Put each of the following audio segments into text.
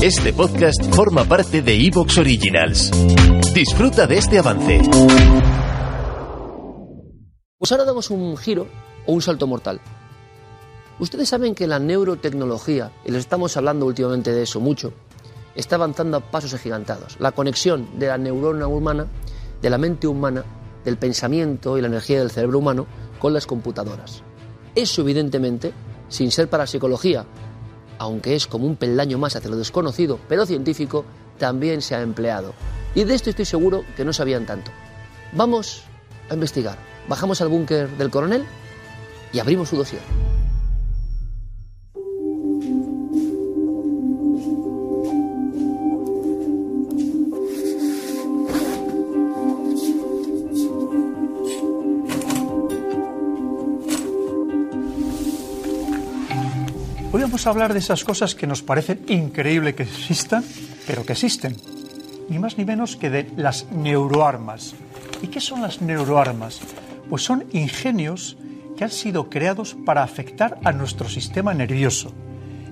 Este podcast forma parte de Evox Originals. Disfruta de este avance. Pues ahora damos un giro o un salto mortal. Ustedes saben que la neurotecnología, y les estamos hablando últimamente de eso mucho, está avanzando a pasos agigantados. La conexión de la neurona humana, de la mente humana, del pensamiento y la energía del cerebro humano con las computadoras. Eso, evidentemente, sin ser para psicología, aunque es como un peldaño más hacia lo desconocido, pero científico, también se ha empleado. Y de esto estoy seguro que no sabían tanto. Vamos a investigar. Bajamos al búnker del coronel y abrimos su dossier. Hoy vamos a hablar de esas cosas que nos parecen increíble que existan, pero que existen. Ni más ni menos que de las neuroarmas. ¿Y qué son las neuroarmas? Pues son ingenios que han sido creados para afectar a nuestro sistema nervioso.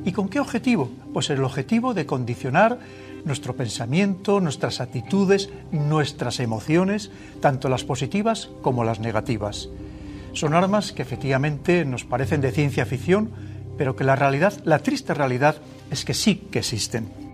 ¿Y con qué objetivo? Pues el objetivo de condicionar nuestro pensamiento, nuestras actitudes, nuestras emociones, tanto las positivas como las negativas. Son armas que efectivamente nos parecen de ciencia ficción, pero que la realidad, la triste realidad, es que sí que existen.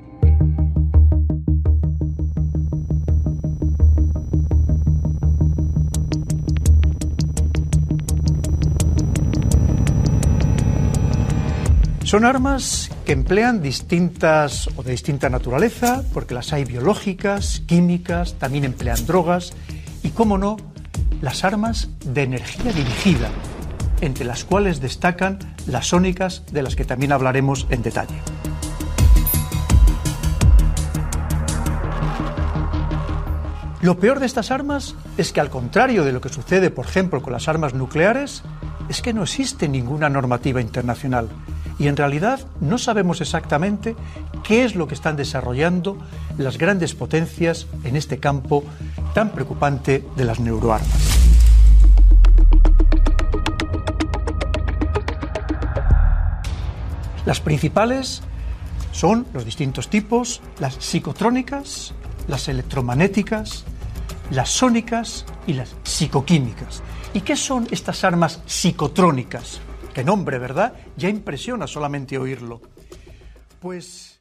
Son armas que emplean distintas o de distinta naturaleza, porque las hay biológicas, químicas, también emplean drogas y, cómo no, las armas de energía dirigida, entre las cuales destacan las sónicas, de las que también hablaremos en detalle. Lo peor de estas armas es que al contrario de lo que sucede, por ejemplo, con las armas nucleares, es que no existe ninguna normativa internacional y en realidad no sabemos exactamente qué es lo que están desarrollando las grandes potencias en este campo tan preocupante de las neuroarmas. Las principales son los distintos tipos, las psicotrónicas, las electromagnéticas, las sónicas y las psicoquímicas. ¿Y qué son estas armas psicotrónicas? Qué nombre, ¿verdad? Ya impresiona solamente oírlo. Pues...